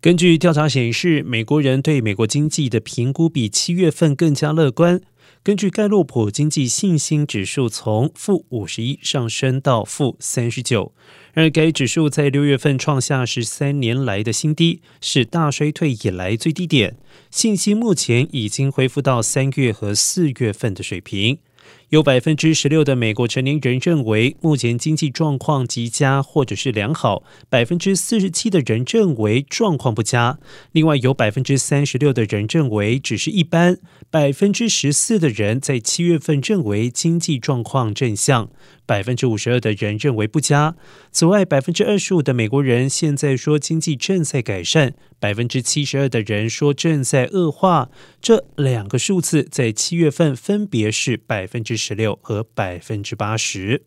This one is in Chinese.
根据调查显示，美国人对美国经济的评估比七月份更加乐观。根据盖洛普经济信心指数从负五十一上升到负三十九，而该指数在六月份创下十三年来的新低，是大衰退以来最低点。信心目前已经恢复到三月和四月份的水平。有百分之十六的美国成年人认为目前经济状况极佳或者是良好，百分之四十七的人认为状况不佳，另外有百分之三十六的人认为只是一般，百分之十四的人在七月份认为经济状况正向。百分之五十二的人认为不佳。此外，百分之二十五的美国人现在说经济正在改善，百分之七十二的人说正在恶化。这两个数字在七月份分别是百分之十六和百分之八十。